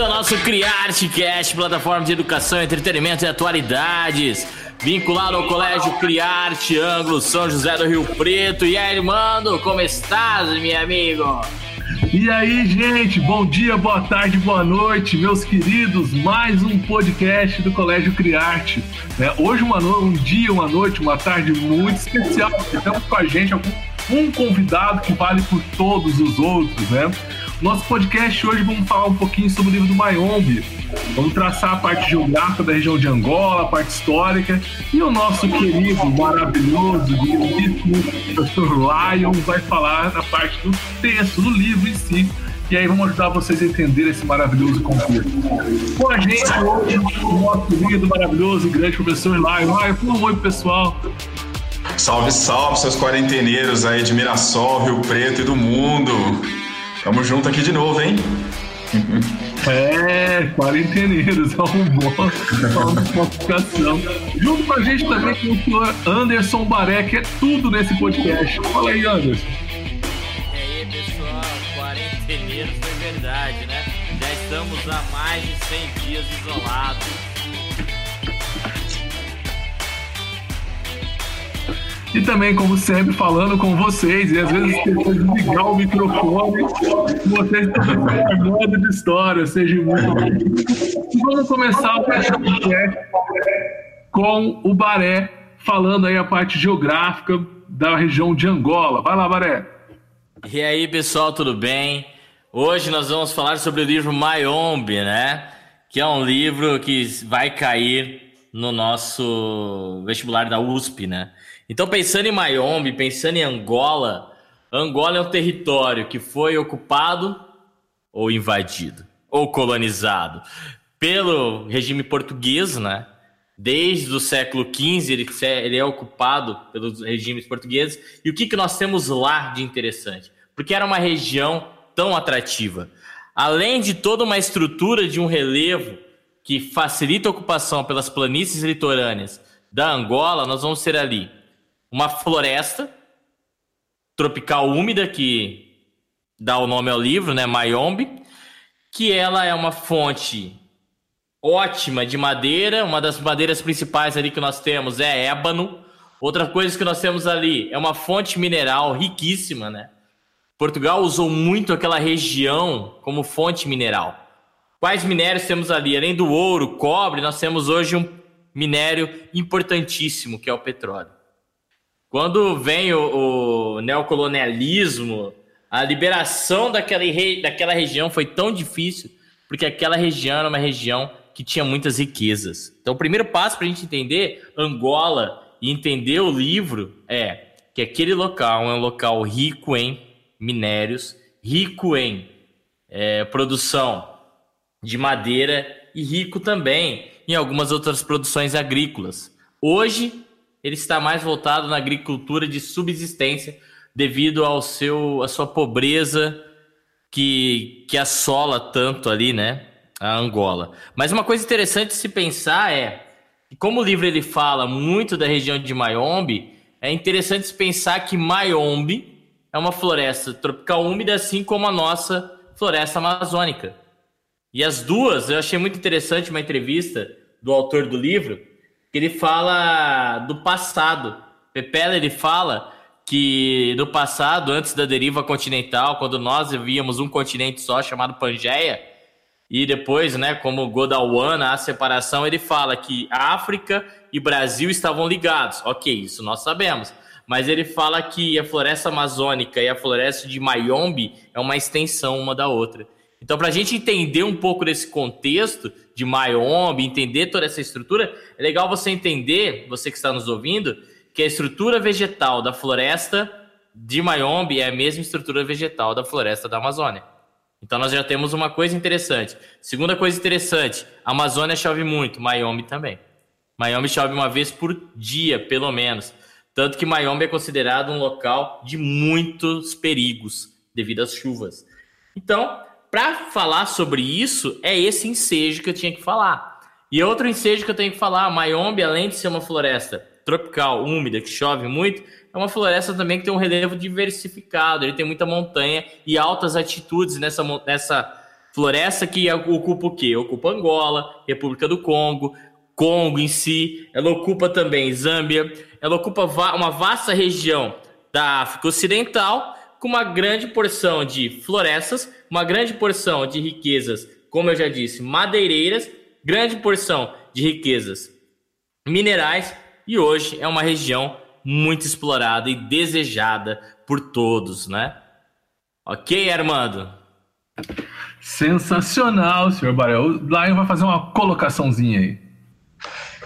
É o nosso CriArteCast, plataforma de educação, entretenimento e atualidades. Vinculado ao Colégio Criarte, Ângulo São José do Rio Preto. E aí, mano, como estás, meu amigo? E aí, gente, bom dia, boa tarde, boa noite, meus queridos. Mais um podcast do Colégio Criarte. É, hoje, uma no... um dia, uma noite, uma tarde muito especial. Temos com a gente um convidado que vale por todos os outros, né? Nosso podcast hoje vamos falar um pouquinho sobre o livro do Mayombe. Vamos traçar a parte geográfica da região de Angola, a parte histórica. E o nosso querido, maravilhoso, professor Lion vai falar da parte do texto, do livro em si. E aí vamos ajudar vocês a entender esse maravilhoso contexto. Com a gente hoje, o nosso lindo, maravilhoso e grande professor Lion. Lion, por oi pessoal. Salve, salve, seus quarenteneiros aí de Mirassol, Rio Preto e do mundo. Tamo junto aqui de novo, hein? É, quarenteneiros, é um bom, uma classificação. Junto com a gente também tem o senhor Anderson Baré, que é tudo nesse podcast. Fala aí, Anderson. E aí, pessoal, quarenteneiros foi verdade, né? Já estamos há mais de 100 dias isolados E também, como sempre, falando com vocês, e às vezes de ligar o microfone, vocês estão modo de história, seja muito E vamos começar o podcast com o Baré, falando aí a parte geográfica da região de Angola. Vai lá, Baré. E aí, pessoal, tudo bem? Hoje nós vamos falar sobre o livro Mayombe, né? Que é um livro que vai cair no nosso vestibular da USP, né? Então, pensando em Mayombe, pensando em Angola, Angola é um território que foi ocupado ou invadido ou colonizado pelo regime português, né? Desde o século XV ele, ele é ocupado pelos regimes portugueses. E o que, que nós temos lá de interessante? Porque era uma região tão atrativa. Além de toda uma estrutura de um relevo que facilita a ocupação pelas planícies litorâneas da Angola, nós vamos ter ali uma floresta tropical úmida que dá o nome ao livro, né, Mayombe, que ela é uma fonte ótima de madeira, uma das madeiras principais ali que nós temos é ébano. Outra coisa que nós temos ali é uma fonte mineral riquíssima, né? Portugal usou muito aquela região como fonte mineral. Quais minérios temos ali? Além do ouro, cobre, nós temos hoje um minério importantíssimo que é o petróleo. Quando vem o, o neocolonialismo, a liberação daquela, daquela região foi tão difícil, porque aquela região era uma região que tinha muitas riquezas. Então, o primeiro passo para a gente entender Angola e entender o livro é que aquele local é um local rico em minérios, rico em é, produção de madeira e rico também em algumas outras produções agrícolas. Hoje, ele está mais voltado na agricultura de subsistência devido ao seu a sua pobreza que que assola tanto ali, né, a Angola. Mas uma coisa interessante se pensar é como o livro ele fala muito da região de Mayombe, é interessante se pensar que Mayombe é uma floresta tropical úmida assim como a nossa floresta amazônica. E as duas, eu achei muito interessante uma entrevista do autor do livro, que ele fala do passado. Pepela ele fala que no passado, antes da deriva continental, quando nós víamos um continente só chamado Pangeia, e depois, né, como Godawana, a separação, ele fala que África e Brasil estavam ligados. Ok, isso nós sabemos. Mas ele fala que a floresta amazônica e a floresta de Mayombe é uma extensão uma da outra. Então, para a gente entender um pouco desse contexto de Mayombe, entender toda essa estrutura, é legal você entender, você que está nos ouvindo, que a estrutura vegetal da floresta de Mayombe é a mesma estrutura vegetal da floresta da Amazônia. Então, nós já temos uma coisa interessante. Segunda coisa interessante, a Amazônia chove muito, Mayombe também. Mayombe chove uma vez por dia, pelo menos. Tanto que Mayombe é considerado um local de muitos perigos devido às chuvas. Então, para falar sobre isso, é esse ensejo que eu tinha que falar. E outro ensejo que eu tenho que falar, Mayombe, além de ser uma floresta tropical, úmida, que chove muito, é uma floresta também que tem um relevo diversificado, ele tem muita montanha e altas altitudes nessa, nessa Floresta que ocupa o quê? Ocupa Angola, República do Congo, Congo em si, ela ocupa também Zâmbia, ela ocupa uma vasta região da África Ocidental, com uma grande porção de florestas, uma grande porção de riquezas, como eu já disse, madeireiras, grande porção de riquezas minerais, e hoje é uma região muito explorada e desejada por todos, né? Ok, Armando? Sensacional, senhor Barel. O Lion vai fazer uma colocaçãozinha aí.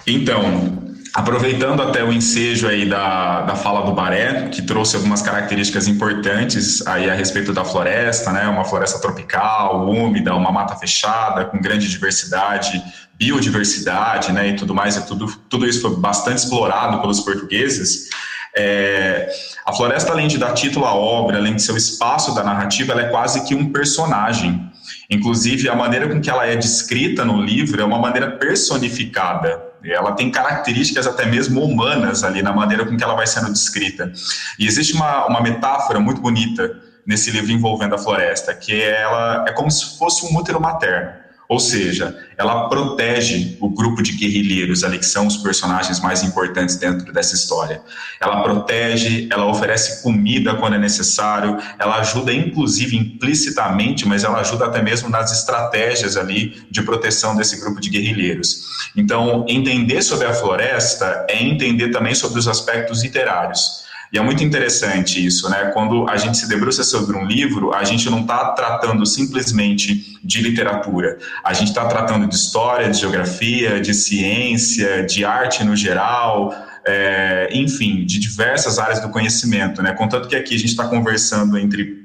Então, aproveitando até o ensejo aí da, da fala do Baré, que trouxe algumas características importantes aí a respeito da floresta, né? Uma floresta tropical, úmida, uma mata fechada, com grande diversidade, biodiversidade, né? E tudo mais, e tudo, tudo isso foi bastante explorado pelos portugueses. É, a floresta, além de dar título à obra, além de ser o espaço da narrativa, ela é quase que um personagem. Inclusive, a maneira com que ela é descrita no livro é uma maneira personificada. Ela tem características até mesmo humanas ali na maneira com que ela vai sendo descrita. E existe uma, uma metáfora muito bonita nesse livro envolvendo a floresta, que ela é como se fosse um útero materno. Ou seja, ela protege o grupo de guerrilheiros ali, que são os personagens mais importantes dentro dessa história. Ela protege, ela oferece comida quando é necessário, ela ajuda inclusive implicitamente, mas ela ajuda até mesmo nas estratégias ali de proteção desse grupo de guerrilheiros. Então, entender sobre a floresta é entender também sobre os aspectos literários. E é muito interessante isso, né? Quando a gente se debruça sobre um livro, a gente não está tratando simplesmente de literatura, a gente está tratando de história, de geografia, de ciência, de arte no geral, é, enfim, de diversas áreas do conhecimento, né? Contanto que aqui a gente está conversando entre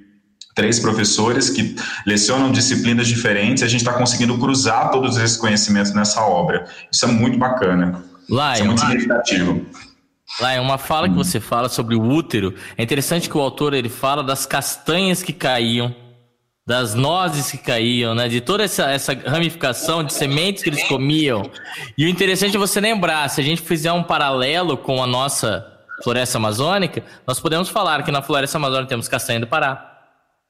três professores que lecionam disciplinas diferentes, a gente está conseguindo cruzar todos esses conhecimentos nessa obra. Isso é muito bacana. Isso é muito significativo. Lá é uma fala que hum. você fala sobre o útero. É interessante que o autor ele fala das castanhas que caíam, das nozes que caíam, né? De toda essa, essa ramificação de sementes que eles comiam. E o interessante é você lembrar, se a gente fizer um paralelo com a nossa floresta amazônica, nós podemos falar que na floresta amazônica temos castanha do Pará,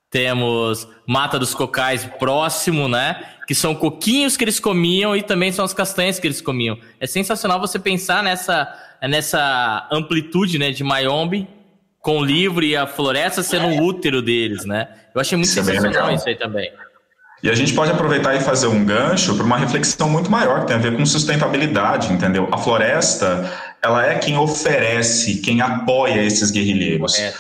temos mata dos cocais próximo, né? Que são coquinhos que eles comiam e também são as castanhas que eles comiam. É sensacional você pensar nessa é nessa amplitude né, de Mayombe com o livro e a floresta sendo o útero deles, né? Eu achei muito isso sensacional é isso aí também. E a gente pode aproveitar e fazer um gancho para uma reflexão muito maior, que tem a ver com sustentabilidade, entendeu? A floresta, ela é quem oferece, quem apoia esses guerrilheiros. É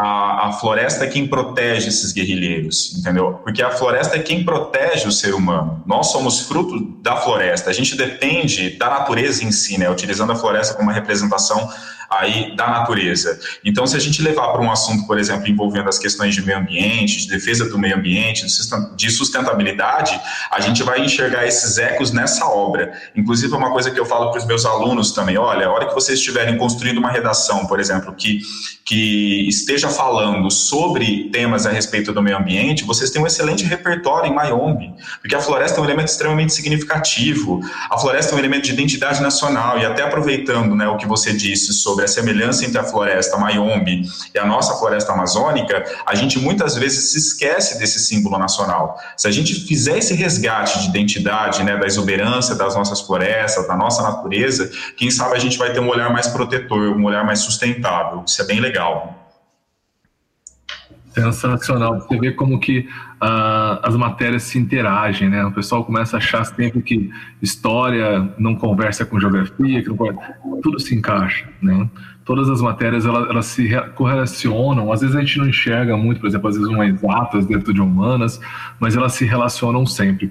a, a floresta é quem protege esses guerrilheiros, entendeu? Porque a floresta é quem protege o ser humano. Nós somos fruto da floresta. A gente depende da natureza em si, né? Utilizando a floresta como uma representação aí da natureza. Então, se a gente levar para um assunto, por exemplo, envolvendo as questões de meio ambiente, de defesa do meio ambiente, de sustentabilidade, a gente vai enxergar esses ecos nessa obra. Inclusive, é uma coisa que eu falo para os meus alunos também: olha, a hora que vocês estiverem construindo uma redação, por exemplo, que, que esteja falando sobre temas a respeito do meio ambiente, vocês têm um excelente repertório em Mayombe, porque a floresta é um elemento extremamente significativo, a floresta é um elemento de identidade nacional, e até aproveitando né, o que você disse sobre sobre a semelhança entre a floresta Mayombe e a nossa floresta amazônica, a gente muitas vezes se esquece desse símbolo nacional. Se a gente fizer esse resgate de identidade, né, da exuberância das nossas florestas, da nossa natureza, quem sabe a gente vai ter um olhar mais protetor, um olhar mais sustentável. Isso é bem legal. Sensacional. Você vê como que uh, as matérias se interagem, né? O pessoal começa a achar sempre que história não conversa com geografia, que não... tudo se encaixa, né? Todas as matérias elas, elas se correlacionam. Às vezes a gente não enxerga muito, por exemplo, às vezes uma exatas dentro de humanas, mas elas se relacionam sempre.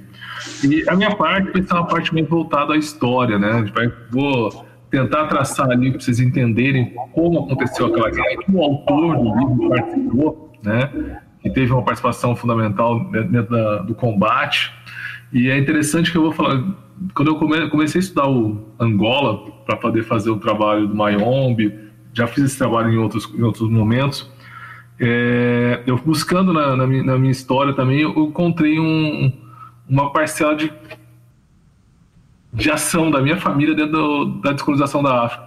E a minha parte vai ser uma parte meio voltada à história, né? Vai, vou tentar traçar ali para vocês entenderem como aconteceu aquela guerra, o autor do livro participou né? Que teve uma participação fundamental dentro da, do combate. E é interessante que eu vou falar. Quando eu comecei a estudar o Angola para poder fazer o trabalho do Mayombe, já fiz esse trabalho em outros, em outros momentos. É, eu buscando na, na, minha, na, minha, história também, eu encontrei um, uma parcela de, de ação da minha família dentro do, da descolonização da África.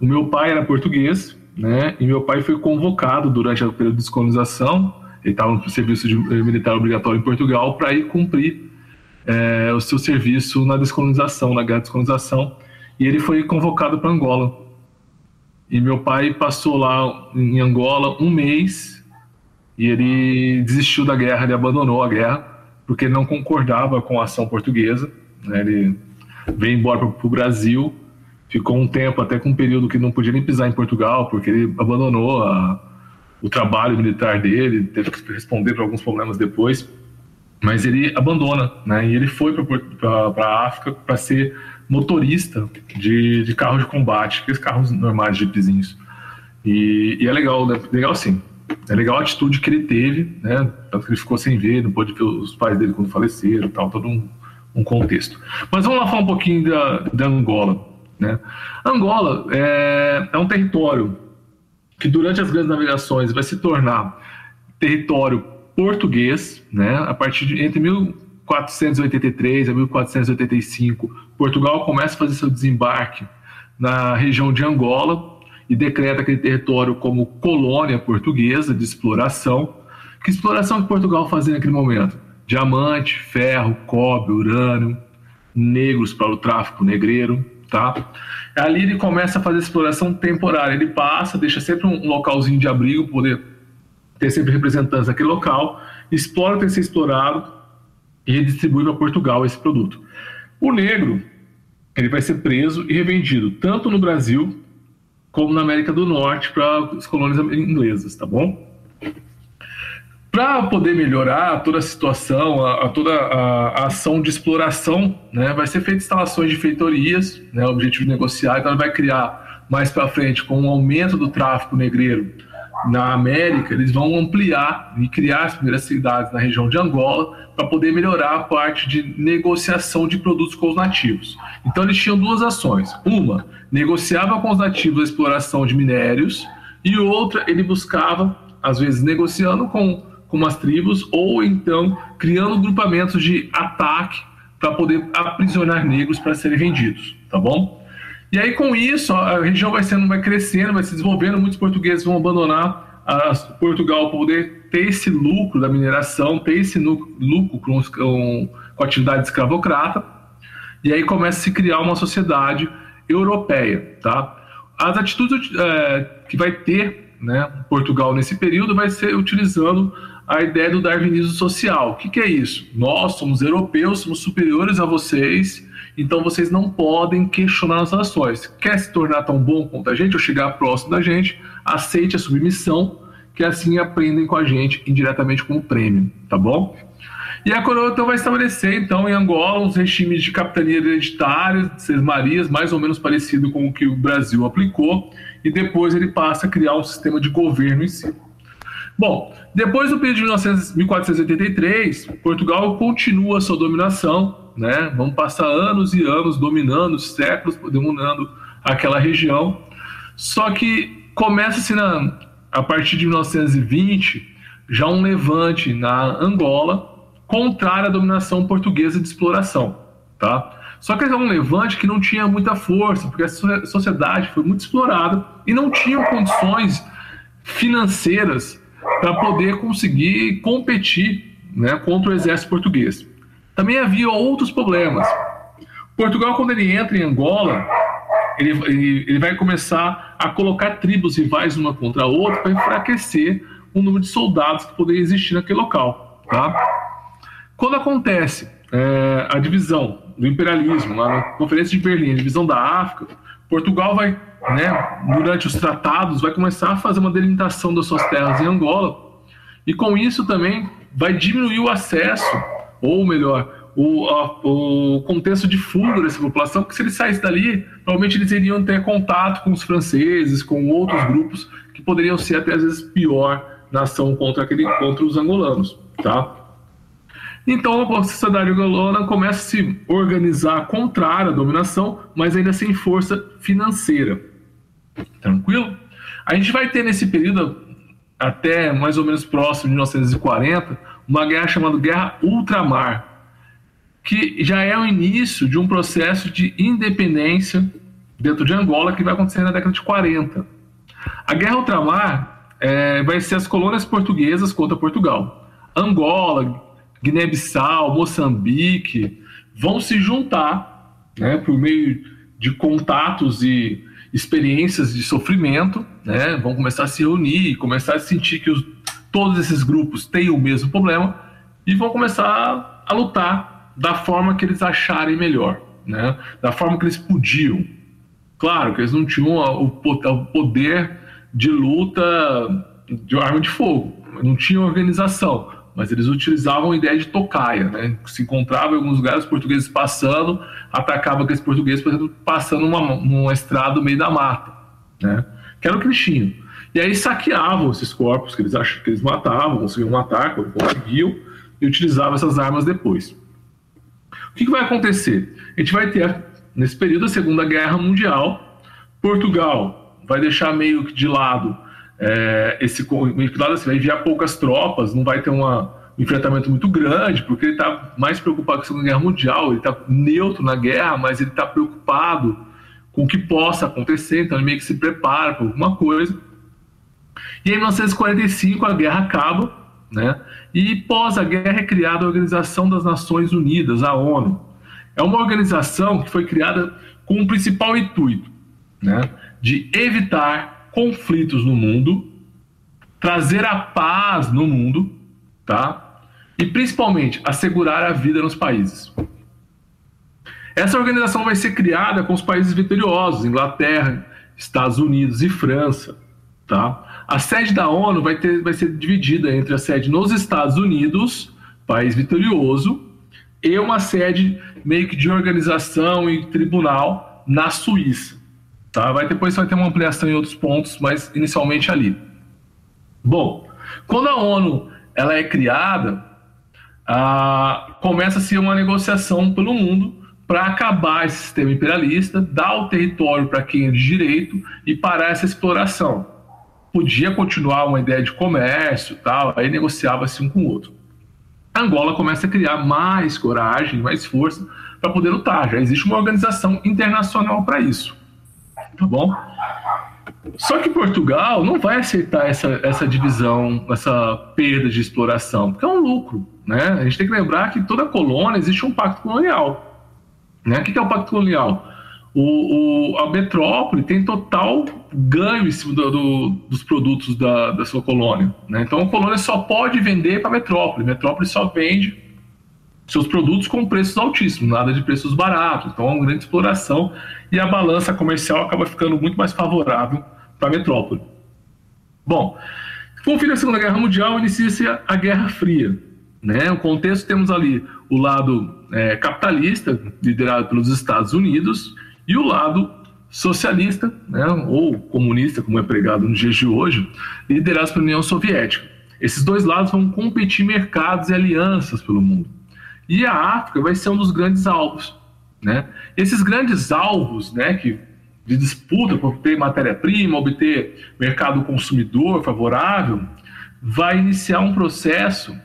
O meu pai era português, né? E meu pai foi convocado durante o período de descolonização. Ele estava no serviço de, militar obrigatório em Portugal para ir cumprir é, o seu serviço na descolonização, na guerra de descolonização. E ele foi convocado para Angola. E meu pai passou lá em Angola um mês e ele desistiu da guerra, ele abandonou a guerra porque ele não concordava com a ação portuguesa. Né? Ele veio embora para o Brasil, ficou um tempo, até com um período que não podia nem pisar em Portugal, porque ele abandonou a, o trabalho militar dele, teve que responder para alguns problemas depois. Mas ele abandona, né? E ele foi para a África para ser motorista de, de carro de combate, aqueles carros normais, de jeepzinhos. E, e é legal, né? legal sim. É legal a atitude que ele teve, né? Tanto que ele ficou sem ver, não pôde ver os pais dele quando faleceram, tal, todo um, um contexto. Mas vamos lá falar um pouquinho da, da Angola. Né? Angola é, é um território que durante as grandes navegações vai se tornar território português, né? A partir de entre 1483 a 1485, Portugal começa a fazer seu desembarque na região de Angola e decreta aquele território como colônia portuguesa de exploração. Que exploração que Portugal fazia naquele momento? Diamante, ferro, cobre, urânio, negros para o tráfico negreiro, tá? Ali ele começa a fazer exploração temporária. Ele passa, deixa sempre um localzinho de abrigo, poder ter sempre representantes daquele local, explora o que ser explorado e distribui para Portugal esse produto. O negro, ele vai ser preso e revendido tanto no Brasil como na América do Norte para as colônias inglesas, tá bom? Para poder melhorar toda a situação, a, a toda a, a, ação de exploração, né, vai ser feita instalações de feitorias, né, o objetivo de negociar, então vai criar mais para frente com o aumento do tráfico negreiro na América, eles vão ampliar e criar as primeiras cidades na região de Angola para poder melhorar a parte de negociação de produtos com os nativos. Então eles tinham duas ações. Uma, negociava com os nativos a exploração de minérios e outra, ele buscava, às vezes negociando com, com as tribos ou então criando grupamentos de ataque para poder aprisionar negros para serem vendidos, tá bom? E aí, com isso, a região vai sendo, vai crescendo, vai se desenvolvendo, muitos portugueses vão abandonar Portugal para poder ter esse lucro da mineração, ter esse lucro com, com, com atividade escravocrata, e aí começa a se criar uma sociedade europeia, tá? As atitudes é, que vai ter né, Portugal nesse período vai ser utilizando a ideia do darwinismo social. O que, que é isso? Nós somos europeus, somos superiores a vocês, então vocês não podem questionar as ações. Quer se tornar tão bom quanto a gente ou chegar próximo da gente, aceite a submissão, que assim aprendem com a gente indiretamente como prêmio, tá bom? E a coroa então vai estabelecer então em Angola uns regimes de capitania hereditária, seis marias, mais ou menos parecido com o que o Brasil aplicou, e depois ele passa a criar um sistema de governo em si. Bom, depois do período de 1483, Portugal continua sua dominação né? Vamos passar anos e anos dominando, séculos dominando aquela região. Só que começa-se a partir de 1920 já um levante na Angola contrário à dominação portuguesa de exploração, tá? Só que é um levante que não tinha muita força, porque a sociedade foi muito explorada e não tinha condições financeiras para poder conseguir competir né, contra o exército português. Também havia outros problemas. Portugal, quando ele entra em Angola, ele, ele, ele vai começar a colocar tribos rivais uma contra a outra para enfraquecer o número de soldados que poderia existir naquele local. Tá? Quando acontece é, a divisão do imperialismo, lá na Conferência de Berlim, a divisão da África, Portugal vai, né, durante os tratados, vai começar a fazer uma delimitação das suas terras em Angola, e com isso também vai diminuir o acesso ou melhor, o, a, o contexto de fuga dessa população, porque se eles saíssem dali, provavelmente eles iriam ter contato com os franceses, com outros grupos que poderiam ser até às vezes pior na ação contra, aquele, contra os angolanos, tá? Então a sociedade angolana começa a se organizar contrária à dominação, mas ainda sem força financeira. Tranquilo? A gente vai ter nesse período, até mais ou menos próximo de 1940, uma guerra chamada Guerra Ultramar, que já é o início de um processo de independência dentro de Angola que vai acontecer na década de 40. A Guerra Ultramar é, vai ser as colônias portuguesas contra Portugal. Angola, Guiné-Bissau, Moçambique vão se juntar né, por meio de contatos e experiências de sofrimento, né, vão começar a se reunir, começar a sentir que os, todos esses grupos têm o mesmo problema e vão começar a lutar da forma que eles acharem melhor, né, da forma que eles podiam. Claro que eles não tinham o poder de luta de arma de fogo, não tinham organização, mas eles utilizavam a ideia de tocaia, né? Se encontrava em alguns lugares portugueses passando, atacava aqueles portugueses, por exemplo, passando numa, numa estrada no meio da mata, né? Que era o que eles tinham. E aí saqueavam esses corpos que eles acham que eles matavam, conseguiam matar quando conseguiam, e utilizavam essas armas depois. O que, que vai acontecer? A gente vai ter, nesse período, a Segunda Guerra Mundial, Portugal vai deixar meio que de lado é, esse claro, assim, vai enviar poucas tropas, não vai ter uma, um enfrentamento muito grande, porque ele está mais preocupado com a Segunda Guerra Mundial, ele está neutro na guerra, mas ele está preocupado com o que possa acontecer, então ele meio que se prepara para alguma coisa. E em 1945 a guerra acaba, né? E pós a guerra é criada a Organização das Nações Unidas, a ONU. É uma organização que foi criada com o principal intuito, né? De evitar conflitos no mundo, trazer a paz no mundo, tá? E principalmente assegurar a vida nos países. Essa organização vai ser criada com os países vitoriosos, Inglaterra, Estados Unidos e França, tá? A sede da ONU vai, ter, vai ser dividida entre a sede nos Estados Unidos, país vitorioso, e uma sede meio que de organização e tribunal na Suíça. Tá? Vai, depois vai ter uma ampliação em outros pontos, mas inicialmente ali. Bom, quando a ONU ela é criada, começa-se uma negociação pelo mundo para acabar esse sistema imperialista, dar o território para quem é de direito e parar essa exploração. Podia continuar uma ideia de comércio, tal, aí negociava-se um com o outro. Angola começa a criar mais coragem, mais força para poder lutar. Já existe uma organização internacional para isso tá bom? Só que Portugal não vai aceitar essa, essa divisão, essa perda de exploração, porque é um lucro. Né? A gente tem que lembrar que toda colônia existe um pacto colonial. Né? O que é o pacto colonial? O, o, a metrópole tem total ganho em cima do, do, dos produtos da, da sua colônia. Né? Então a colônia só pode vender para a metrópole. A metrópole só vende seus produtos com preços altíssimos, nada de preços baratos. Então é uma grande exploração e a balança comercial acaba ficando muito mais favorável para a metrópole. Bom, com o fim da Segunda Guerra Mundial, inicia-se a Guerra Fria. Né? O contexto temos ali o lado é, capitalista, liderado pelos Estados Unidos, e o lado socialista, né, ou comunista, como é pregado nos dias de hoje, liderados pela União Soviética. Esses dois lados vão competir mercados e alianças pelo mundo. E a África vai ser um dos grandes alvos. Né? Esses grandes alvos né, que, de disputa por obter matéria-prima, obter mercado consumidor favorável, vai iniciar um processo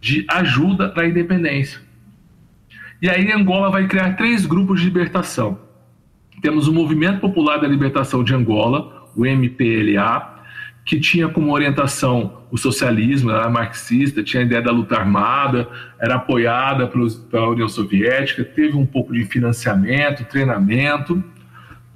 de ajuda na independência. E aí Angola vai criar três grupos de libertação. Temos o Movimento Popular da Libertação de Angola, o MPLA, que tinha como orientação o socialismo, era marxista, tinha a ideia da luta armada, era apoiada pela União Soviética, teve um pouco de financiamento, treinamento.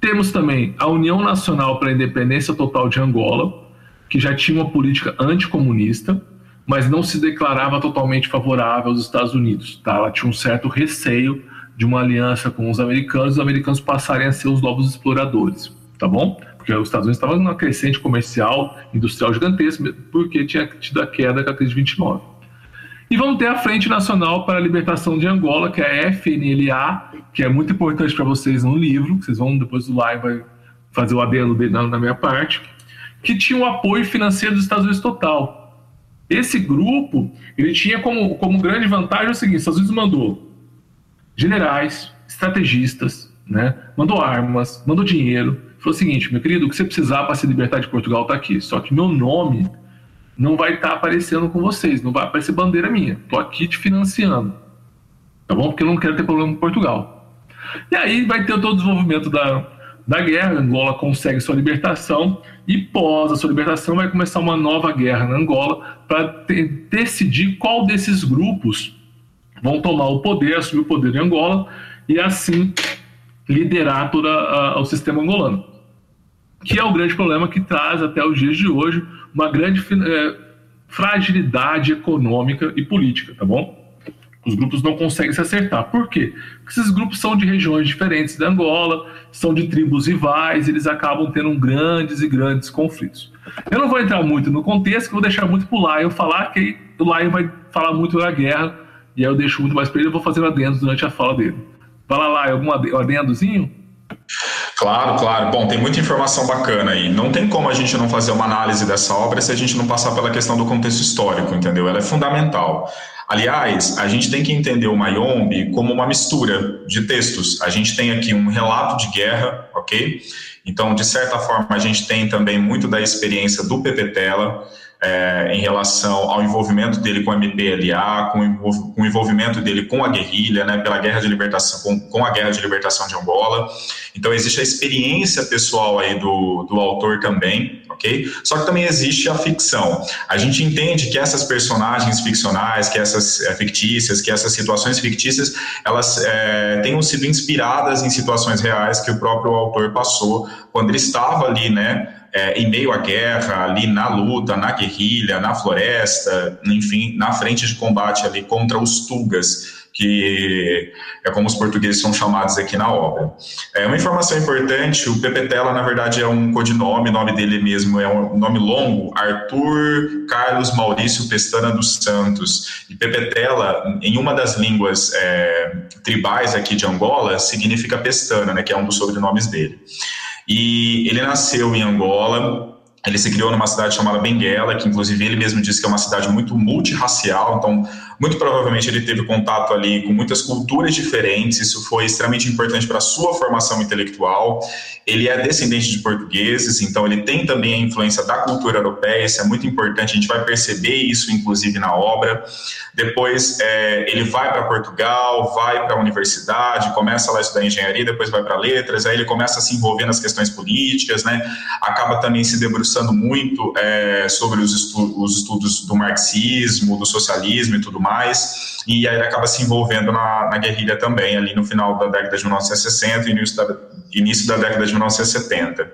Temos também a União Nacional para a Independência Total de Angola, que já tinha uma política anticomunista, mas não se declarava totalmente favorável aos Estados Unidos. Tá? Ela tinha um certo receio de uma aliança com os americanos, os americanos passarem a ser os novos exploradores, tá bom? Porque os Estados Unidos estavam numa crescente comercial, industrial gigantesca, porque tinha tido a queda da crise de 29. E vamos ter a Frente Nacional para a Libertação de Angola, que é a FNLA, que é muito importante para vocês no livro, vocês vão depois do live vai fazer o adendo na, na minha parte, que tinha o apoio financeiro dos Estados Unidos total. Esse grupo, ele tinha como, como grande vantagem o seguinte, os Estados Unidos mandou generais, estrategistas, né? mandou armas, mandou dinheiro, falou o seguinte, meu querido, o que você precisar para se libertar de Portugal está aqui. Só que meu nome não vai estar tá aparecendo com vocês, não vai aparecer bandeira minha. Estou aqui te financiando. Tá bom? Porque eu não quero ter problema com Portugal. E aí vai ter todo o desenvolvimento da, da guerra, Angola consegue sua libertação e pós a sua libertação vai começar uma nova guerra na Angola para decidir qual desses grupos vão tomar o poder, assumir o poder em Angola e assim liderar todo o sistema angolano. Que é o grande problema que traz até os dias de hoje uma grande é, fragilidade econômica e política, tá bom? Os grupos não conseguem se acertar. Por quê? Porque esses grupos são de regiões diferentes da Angola, são de tribos rivais, eles acabam tendo grandes e grandes conflitos. Eu não vou entrar muito no contexto, vou deixar muito para o Lion falar, que o Lion vai falar muito da guerra, e aí eu deixo muito mais para ele, eu vou fazer adendos durante a fala dele. Fala lá, algum adendozinho? Claro, claro. Bom, tem muita informação bacana aí. Não tem como a gente não fazer uma análise dessa obra se a gente não passar pela questão do contexto histórico, entendeu? Ela é fundamental. Aliás, a gente tem que entender o Mayombe como uma mistura de textos. A gente tem aqui um relato de guerra, ok? Então, de certa forma, a gente tem também muito da experiência do Pepetela é, em relação ao envolvimento dele com o MPLA, com, com o envolvimento dele com a guerrilha, né, pela guerra de libertação, com, com, a guerra de libertação de Angola. Então existe a experiência pessoal aí do, do autor também, ok? Só que também existe a ficção. A gente entende que essas personagens ficcionais, que essas é, fictícias, que essas situações fictícias, elas é, tenham sido inspiradas em situações reais que o próprio autor passou quando ele estava ali, né? é, em meio à guerra, ali na luta, na guerrilha, na floresta, enfim, na frente de combate ali contra os Tugas, que é como os portugueses são chamados aqui na obra. É uma informação importante, o Pepetela, na verdade, é um codinome, o nome dele mesmo é um nome longo, Arthur Carlos Maurício Pestana dos Santos. E Pepetela, em uma das línguas é, tribais aqui de Angola, significa pestana, né, que é um dos sobrenomes dele. E ele nasceu em Angola, ele se criou numa cidade chamada Benguela, que inclusive ele mesmo disse que é uma cidade muito multirracial, então muito provavelmente ele teve contato ali com muitas culturas diferentes, isso foi extremamente importante para a sua formação intelectual. Ele é descendente de portugueses, então ele tem também a influência da cultura europeia, isso é muito importante, a gente vai perceber isso inclusive na obra. Depois é, ele vai para Portugal, vai para a universidade, começa lá a estudar engenharia, depois vai para letras, aí ele começa a se envolver nas questões políticas, né? acaba também se debruçando muito é, sobre os, estu os estudos do marxismo, do socialismo e tudo mais mais, e aí ele acaba se envolvendo na, na guerrilha também, ali no final da década de 1960 e início da, início da década de 1970.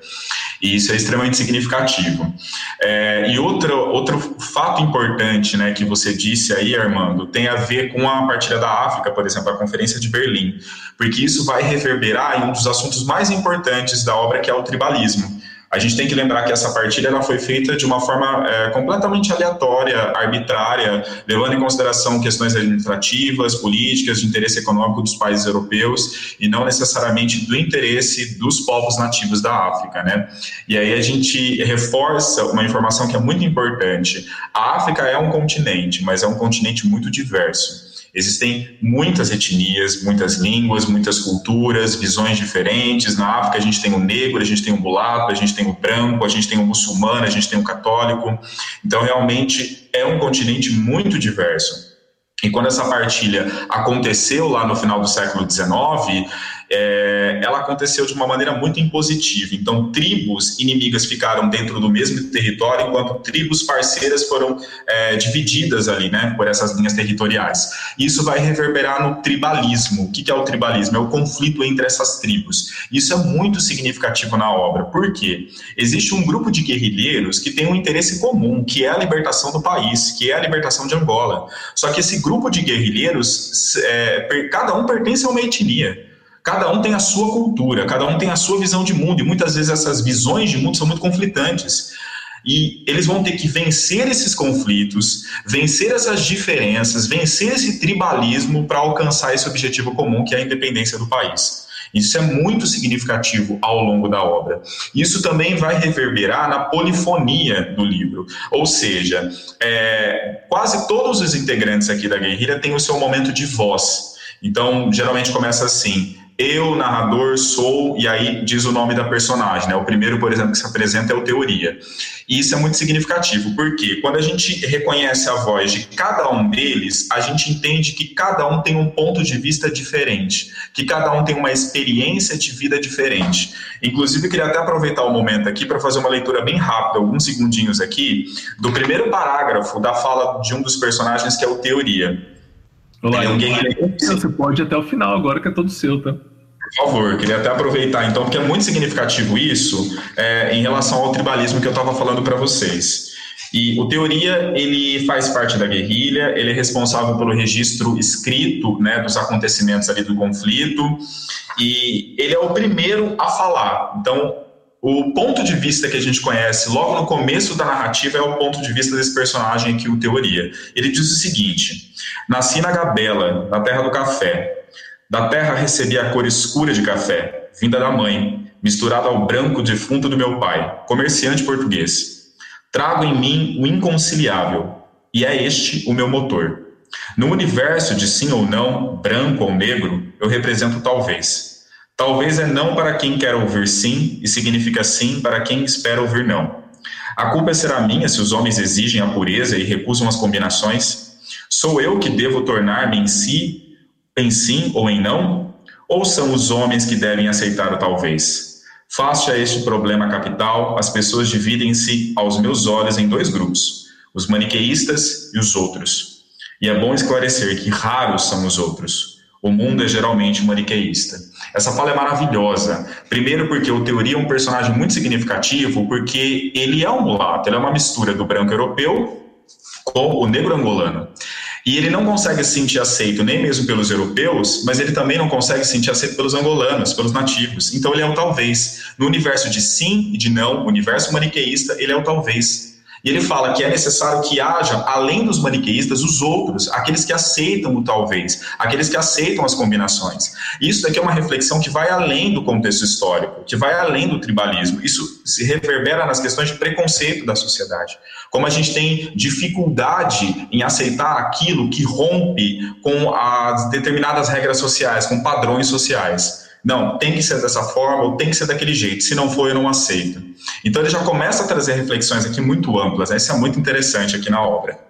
E isso é extremamente significativo. É, e outro, outro fato importante né, que você disse aí, Armando, tem a ver com a partilha da África, por exemplo, a Conferência de Berlim, porque isso vai reverberar em um dos assuntos mais importantes da obra, que é o tribalismo. A gente tem que lembrar que essa partilha ela foi feita de uma forma é, completamente aleatória, arbitrária, levando em consideração questões administrativas, políticas, de interesse econômico dos países europeus e não necessariamente do interesse dos povos nativos da África, né? E aí a gente reforça uma informação que é muito importante. A África é um continente, mas é um continente muito diverso. Existem muitas etnias, muitas línguas, muitas culturas, visões diferentes. Na África a gente tem o negro, a gente tem o mulato, a gente tem o branco, a gente tem o muçulmano, a gente tem o católico. Então, realmente é um continente muito diverso. E quando essa partilha aconteceu lá no final do século XIX, é, ela aconteceu de uma maneira muito impositiva. Então, tribos inimigas ficaram dentro do mesmo território, enquanto tribos parceiras foram é, divididas ali, né, por essas linhas territoriais. Isso vai reverberar no tribalismo. O que é o tribalismo? É o conflito entre essas tribos. Isso é muito significativo na obra. Por quê? Existe um grupo de guerrilheiros que tem um interesse comum, que é a libertação do país, que é a libertação de Angola. Só que esse grupo de guerrilheiros, é, cada um pertence a uma etnia. Cada um tem a sua cultura, cada um tem a sua visão de mundo, e muitas vezes essas visões de mundo são muito conflitantes. E eles vão ter que vencer esses conflitos, vencer essas diferenças, vencer esse tribalismo para alcançar esse objetivo comum, que é a independência do país. Isso é muito significativo ao longo da obra. Isso também vai reverberar na polifonia do livro, ou seja, é, quase todos os integrantes aqui da guerrilha têm o seu momento de voz. Então, geralmente começa assim: eu, narrador, sou, e aí diz o nome da personagem. Né? O primeiro, por exemplo, que se apresenta é o Teoria. E isso é muito significativo, porque quando a gente reconhece a voz de cada um deles, a gente entende que cada um tem um ponto de vista diferente, que cada um tem uma experiência de vida diferente. Inclusive, queria até aproveitar o momento aqui para fazer uma leitura bem rápida, alguns segundinhos aqui, do primeiro parágrafo da fala de um dos personagens, que é o Teoria. Olá, é um Você pode ir até o final agora, que é todo seu, tá? Por favor, queria até aproveitar então, porque é muito significativo isso é, em relação ao tribalismo que eu estava falando para vocês. E o Teoria, ele faz parte da guerrilha, ele é responsável pelo registro escrito né, dos acontecimentos ali do conflito, e ele é o primeiro a falar. Então, o ponto de vista que a gente conhece logo no começo da narrativa é o ponto de vista desse personagem aqui, o Teoria. Ele diz o seguinte: Nasci na Gabela, na terra do café. Da terra recebi a cor escura de café, vinda da mãe, misturada ao branco defunto do meu pai, comerciante português. Trago em mim o inconciliável, e é este o meu motor. No universo de sim ou não, branco ou negro, eu represento talvez. Talvez é não para quem quer ouvir sim e significa sim para quem espera ouvir não. A culpa será minha se os homens exigem a pureza e recusam as combinações? Sou eu que devo tornar-me em si, em sim ou em não? Ou são os homens que devem aceitar o talvez? Face a este problema capital, as pessoas dividem-se aos meus olhos em dois grupos: os maniqueístas e os outros. E é bom esclarecer que raros são os outros o mundo é geralmente maniqueísta. Essa fala é maravilhosa. Primeiro, porque o Teoria é um personagem muito significativo, porque ele é um mulato, ele é uma mistura do branco europeu com o negro angolano. E ele não consegue se sentir aceito nem mesmo pelos europeus, mas ele também não consegue se sentir aceito pelos angolanos, pelos nativos. Então ele é o talvez. No universo de sim e de não, universo maniqueísta, ele é o talvez. E ele fala que é necessário que haja, além dos maniqueístas, os outros, aqueles que aceitam o talvez, aqueles que aceitam as combinações. Isso daqui é uma reflexão que vai além do contexto histórico, que vai além do tribalismo. Isso se reverbera nas questões de preconceito da sociedade. Como a gente tem dificuldade em aceitar aquilo que rompe com as determinadas regras sociais, com padrões sociais. Não, tem que ser dessa forma ou tem que ser daquele jeito. Se não for, eu não aceito. Então ele já começa a trazer reflexões aqui muito amplas. Né? Isso é muito interessante aqui na obra.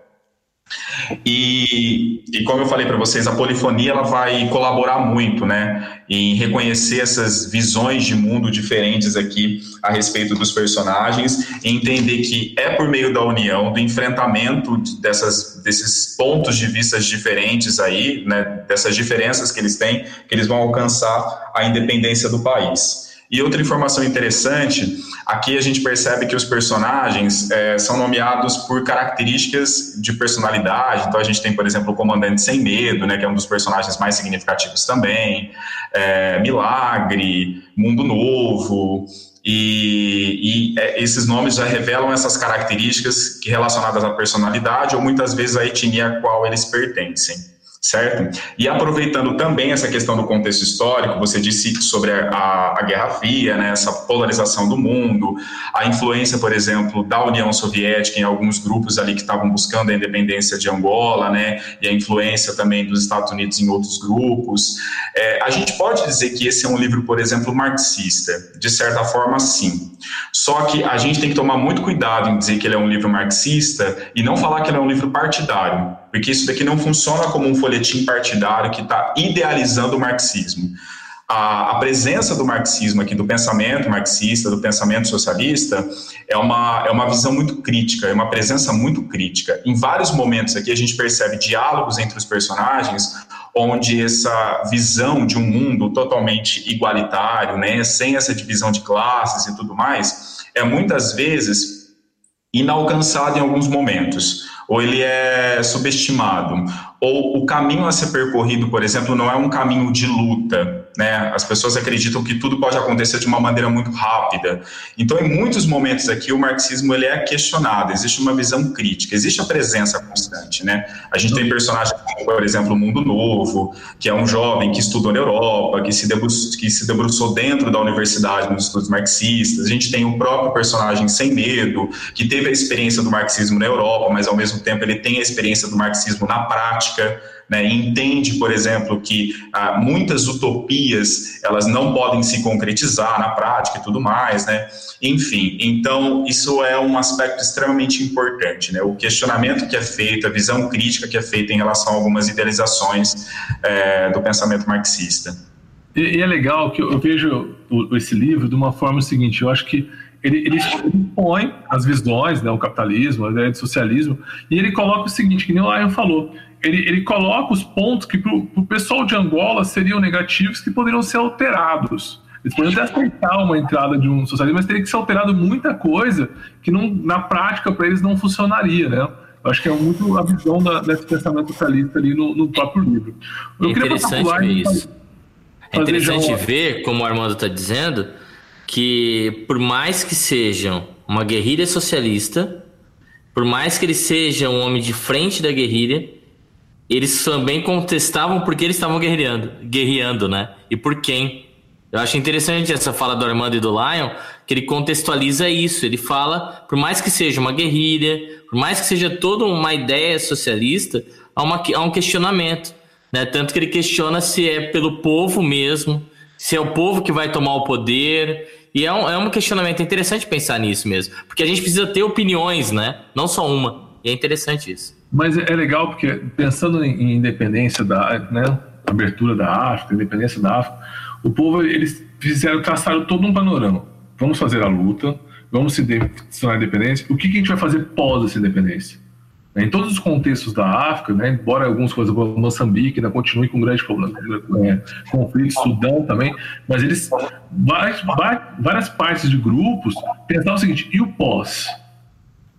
E, e como eu falei para vocês, a polifonia ela vai colaborar muito, né, em reconhecer essas visões de mundo diferentes aqui a respeito dos personagens, e entender que é por meio da união, do enfrentamento dessas, desses pontos de vista diferentes aí, né, dessas diferenças que eles têm, que eles vão alcançar a independência do país. E outra informação interessante, aqui a gente percebe que os personagens é, são nomeados por características de personalidade. Então a gente tem, por exemplo, o Comandante Sem Medo, né, que é um dos personagens mais significativos também, é, Milagre, Mundo Novo. E, e é, esses nomes já revelam essas características que relacionadas à personalidade ou muitas vezes à etnia a qual eles pertencem certo? E aproveitando também essa questão do contexto histórico, você disse sobre a, a, Guerra Fria, né, essa polarização do mundo, a influência, por exemplo, da União Soviética em alguns grupos ali que estavam buscando a independência de Angola, né, e a influência também dos Estados Unidos em outros grupos. É, a gente pode dizer que esse é um livro, por exemplo, marxista, de certa forma, sim. Só que a gente tem que tomar muito cuidado em dizer que ele é um livro marxista e não falar que ele é um livro partidário porque isso daqui não funciona como um folhetim partidário que está idealizando o marxismo. A, a, presença do marxismo aqui, do pensamento marxista, do pensamento socialista, é uma, é uma visão muito crítica, é uma presença muito crítica. Em vários momentos aqui a gente percebe diálogos entre os personagens, onde essa visão de um mundo totalmente igualitário, né, sem essa divisão de classes e tudo mais, é muitas vezes inalcançado em alguns momentos ou ele é subestimado, ou o caminho a ser percorrido, por exemplo, não é um caminho de luta, né? As pessoas acreditam que tudo pode acontecer de uma maneira muito rápida. Então, em muitos momentos aqui, o marxismo ele é questionado, existe uma visão crítica, existe a presença constante, né? A gente tem personagens como, por exemplo, o Mundo Novo, que é um jovem que estudou na Europa, que se, debruçou, que se debruçou dentro da universidade nos estudos marxistas. A gente tem o próprio personagem Sem Medo, que teve a experiência do marxismo na Europa, mas ao mesmo tempo ele tem a experiência do marxismo na prática, né? Entende, por exemplo, que ah, muitas utopias elas não podem se concretizar na prática e tudo mais, né? Enfim, então isso é um aspecto extremamente importante, né? O questionamento que é feito, a visão crítica que é feita em relação a algumas idealizações é, do pensamento marxista. E, e, é legal que eu vejo esse livro de uma forma seguinte, eu acho que ele, ele expõe as visões, né, o capitalismo, a ideia de socialismo, e ele coloca o seguinte, que nem o Lion falou, ele, ele coloca os pontos que para o pessoal de Angola seriam negativos que poderiam ser alterados. Eles poderiam até aceitar uma entrada de um socialismo, mas teria que ser alterado muita coisa que não, na prática para eles não funcionaria, né? Eu acho que é muito a visão da, desse pensamento socialista ali no, no próprio livro. Eu é interessante ver isso. É interessante ver, como o Armando está dizendo, que por mais que sejam uma guerrilha socialista, por mais que eles sejam um homem de frente da guerrilha, eles também contestavam porque eles estavam guerreando, guerreando, né? E por quem. Eu acho interessante essa fala do Armando e do Lion, que ele contextualiza isso. Ele fala, por mais que seja uma guerrilha, por mais que seja toda uma ideia socialista, há, uma, há um questionamento. Né? Tanto que ele questiona se é pelo povo mesmo, se é o povo que vai tomar o poder, e é um, é um questionamento interessante pensar nisso mesmo. Porque a gente precisa ter opiniões, né? Não só uma. E é interessante isso. Mas é legal porque, pensando em independência da né, abertura da África, independência da África, o povo, eles fizeram, traçaram todo um panorama. Vamos fazer a luta, vamos se tornar a independência. O que, que a gente vai fazer pós essa independência? Né, em todos os contextos da África, né, embora algumas coisas, Moçambique ainda continue com grande problema, é, conflito, Sudão também, mas eles, várias, várias partes de grupos pensaram o seguinte, e o pós?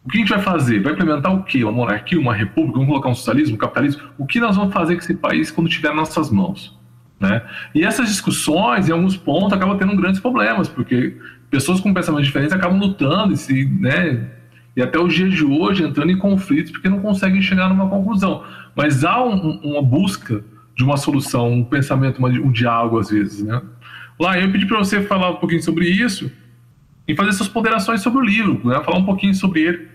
O que a gente vai fazer? Vai implementar o quê? Uma monarquia, uma república? Vamos colocar um socialismo, um capitalismo? O que nós vamos fazer com esse país quando tiver nas nossas mãos? Né? E essas discussões, em alguns pontos, acabam tendo grandes problemas, porque pessoas com pensamentos diferentes acabam lutando e se, né, e até os dias de hoje entrando em conflitos porque não conseguem chegar numa conclusão. Mas há um, uma busca de uma solução, um pensamento, um diálogo às vezes, né? Lá, eu pedi para você falar um pouquinho sobre isso e fazer suas ponderações sobre o livro, né? Falar um pouquinho sobre ele.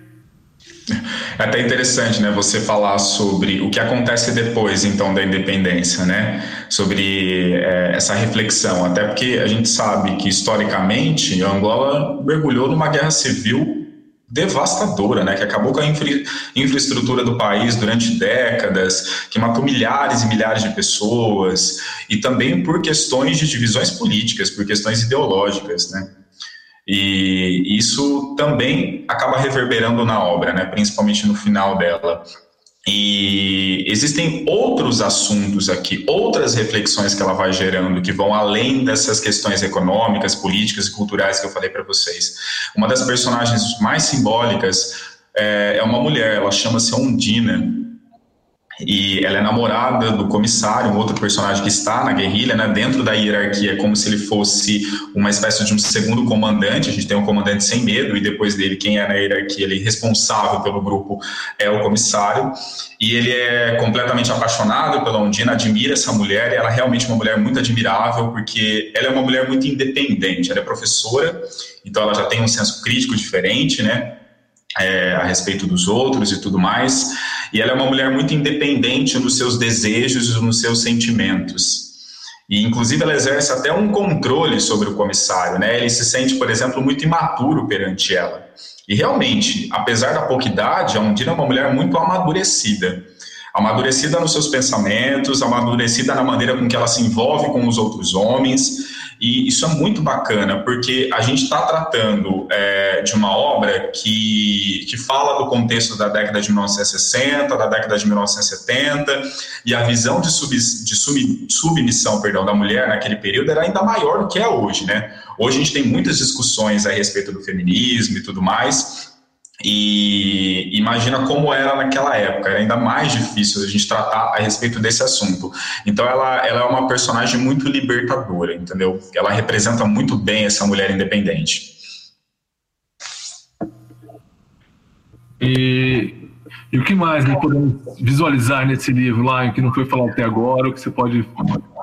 É até interessante, né, você falar sobre o que acontece depois, então, da independência, né, sobre é, essa reflexão, até porque a gente sabe que, historicamente, Angola mergulhou numa guerra civil devastadora, né, que acabou com a infra infraestrutura do país durante décadas, que matou milhares e milhares de pessoas, e também por questões de divisões políticas, por questões ideológicas, né. E isso também acaba reverberando na obra, né, principalmente no final dela. E existem outros assuntos aqui, outras reflexões que ela vai gerando, que vão além dessas questões econômicas, políticas e culturais que eu falei para vocês. Uma das personagens mais simbólicas é, é uma mulher, ela chama-se Ondina, e ela é namorada do comissário, um outro personagem que está na guerrilha, né, dentro da hierarquia, como se ele fosse uma espécie de um segundo comandante. A gente tem um comandante sem medo, e depois dele, quem é na hierarquia, ele é responsável pelo grupo é o comissário. E ele é completamente apaixonado pela Ondina, admira essa mulher, ela é realmente uma mulher muito admirável, porque ela é uma mulher muito independente. Ela é professora, então ela já tem um senso crítico diferente, né? É, a respeito dos outros e tudo mais. E ela é uma mulher muito independente nos seus desejos nos seus sentimentos. E, inclusive, ela exerce até um controle sobre o comissário, né? Ele se sente, por exemplo, muito imaturo perante ela. E, realmente, apesar da pouca idade, a Undina é uma mulher muito amadurecida. Amadurecida nos seus pensamentos, amadurecida na maneira com que ela se envolve com os outros homens, e isso é muito bacana, porque a gente está tratando é, de uma obra que, que fala do contexto da década de 1960, da década de 1970, e a visão de, sub, de sub, submissão perdão, da mulher naquele período era ainda maior do que é hoje. Né? Hoje a gente tem muitas discussões a respeito do feminismo e tudo mais, e imagina como era naquela época, era ainda mais difícil a gente tratar a respeito desse assunto. Então ela, ela é uma personagem muito libertadora, entendeu? Ela representa muito bem essa mulher independente. E, e o que mais podemos visualizar nesse livro lá, que não foi falado até agora, o que você pode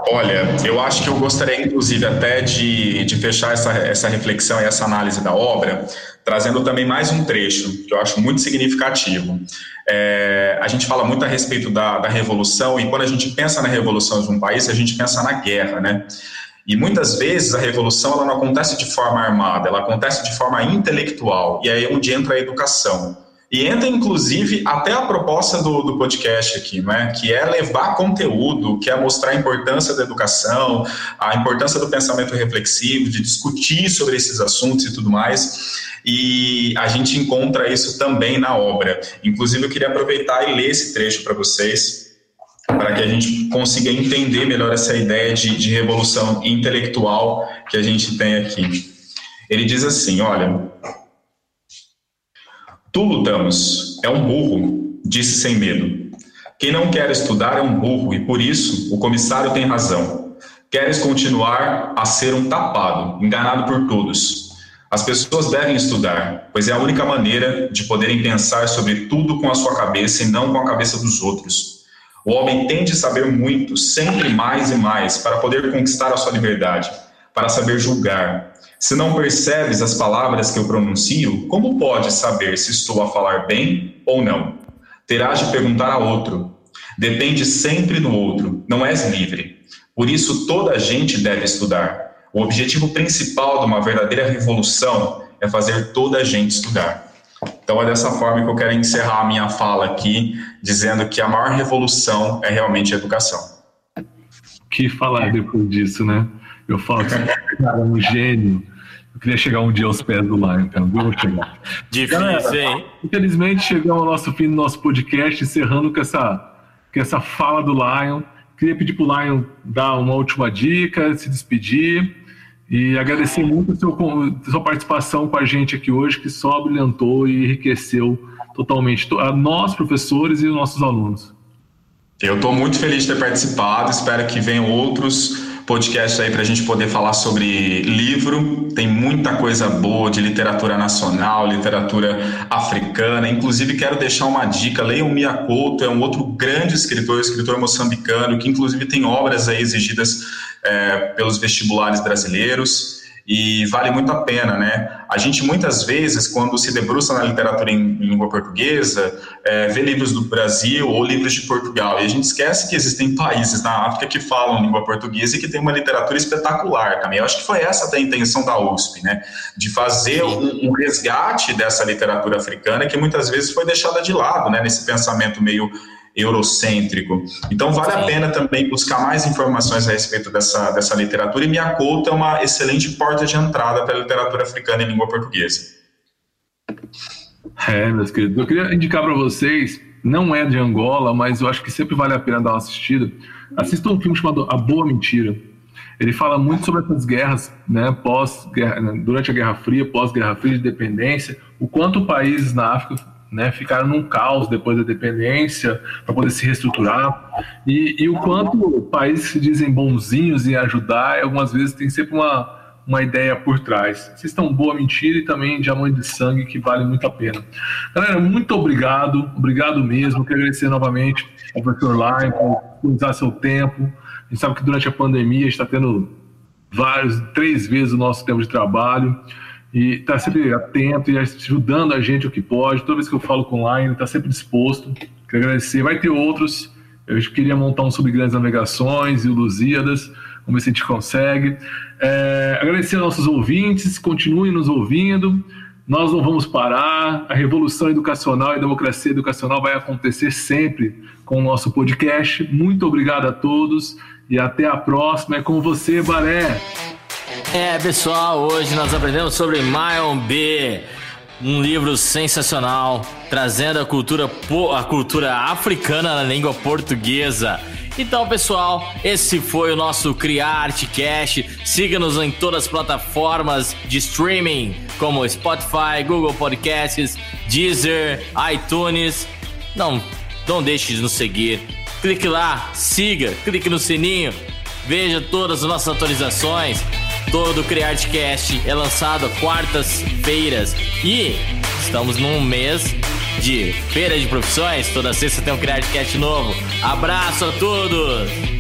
Olha, eu acho que eu gostaria, inclusive, até de, de fechar essa, essa reflexão e essa análise da obra, trazendo também mais um trecho que eu acho muito significativo. É, a gente fala muito a respeito da, da revolução, e quando a gente pensa na revolução de um país, a gente pensa na guerra, né? E muitas vezes a revolução ela não acontece de forma armada, ela acontece de forma intelectual. E aí é onde entra a educação. E entra, inclusive, até a proposta do, do podcast aqui, né? que é levar conteúdo, que é mostrar a importância da educação, a importância do pensamento reflexivo, de discutir sobre esses assuntos e tudo mais. E a gente encontra isso também na obra. Inclusive, eu queria aproveitar e ler esse trecho para vocês, para que a gente consiga entender melhor essa ideia de, de revolução intelectual que a gente tem aqui. Ele diz assim: olha. Tu lutamos, é um burro, disse sem medo. Quem não quer estudar é um burro, e por isso o comissário tem razão. Queres continuar a ser um tapado, enganado por todos. As pessoas devem estudar, pois é a única maneira de poderem pensar sobre tudo com a sua cabeça e não com a cabeça dos outros. O homem tem de saber muito, sempre mais e mais, para poder conquistar a sua liberdade, para saber julgar. Se não percebes as palavras que eu pronuncio, como podes saber se estou a falar bem ou não? Terás de perguntar a outro. Depende sempre do outro, não és livre. Por isso, toda a gente deve estudar. O objetivo principal de uma verdadeira revolução é fazer toda a gente estudar. Então é dessa forma que eu quero encerrar a minha fala aqui, dizendo que a maior revolução é realmente a educação. Que falar depois disso, né? Eu falo que você é um gênio. Eu queria chegar um dia aos pés do Lion, então vou chegar. Difícil, Galera, hein? Infelizmente chegamos ao nosso fim do nosso podcast, encerrando com essa, com essa fala do Lion. Queria pedir para o Lion dar uma última dica, se despedir. E agradecer muito a sua, a sua participação com a gente aqui hoje, que só brilhantou e enriqueceu totalmente a nós, professores, e os nossos alunos. Eu estou muito feliz de ter participado, espero que venham outros podcasts aí para a gente poder falar sobre livro. Tem muita coisa boa de literatura nacional, literatura africana. Inclusive, quero deixar uma dica: leiam Mia Couto, é um outro grande escritor, escritor moçambicano, que inclusive tem obras aí exigidas é, pelos vestibulares brasileiros e vale muito a pena, né? A gente muitas vezes, quando se debruça na literatura em, língua portuguesa, é, vê livros do Brasil ou livros de Portugal, e a gente esquece que existem países na África que falam língua portuguesa e que tem uma literatura espetacular também. Eu acho que foi essa a intenção da USP, né? De fazer um, um resgate dessa literatura africana que muitas vezes foi deixada de lado, né? Nesse pensamento meio eurocêntrico. Então vale Sim. a pena também buscar mais informações a respeito dessa, dessa literatura e Minha Couto é uma excelente porta de entrada para a literatura africana em língua portuguesa. É, meus queridos, eu queria indicar para vocês, não é de Angola, mas eu acho que sempre vale a pena dar uma assistida. Assista um filme chamado A Boa Mentira. Ele fala muito sobre essas guerras, né, pós -guerra, durante a Guerra Fria, pós-Guerra Fria de Independência, o quanto países na África né, ficaram num caos depois da dependência para poder se reestruturar e, e, o quanto países que dizem bonzinhos em ajudar algumas vezes tem sempre uma, uma ideia por trás. Vocês estão boa mentira e também diamante de sangue que vale muito a pena. Galera, muito obrigado, obrigado mesmo. Quero agradecer novamente ao professor Line por usar seu tempo. A gente sabe que durante a pandemia está tendo vários, três vezes o nosso tempo de trabalho e está sempre atento e ajudando a gente o que pode. Toda vez que eu falo com o Line, está sempre disposto. Quero agradecer. Vai ter outros. Eu queria montar um sobre grandes navegações e o Lusíadas. Vamos ver se a gente consegue. É, agradecer aos nossos ouvintes. Continuem nos ouvindo. Nós não vamos parar. A revolução educacional e a democracia educacional vai acontecer sempre com o nosso podcast. Muito obrigado a todos e até a próxima. É com você, Baré. É, pessoal, hoje nós aprendemos sobre Mion B, um livro sensacional, trazendo a cultura, a cultura africana na língua portuguesa. Então, pessoal, esse foi o nosso Criarte Cash. Siga-nos em todas as plataformas de streaming, como Spotify, Google Podcasts, Deezer, iTunes. Não, não deixe de nos seguir. Clique lá, siga, clique no sininho, veja todas as nossas atualizações. Todo o CriArtCast é lançado quartas-feiras e estamos num mês de feira de profissões. Toda sexta tem um CriArtCast novo. Abraço a todos!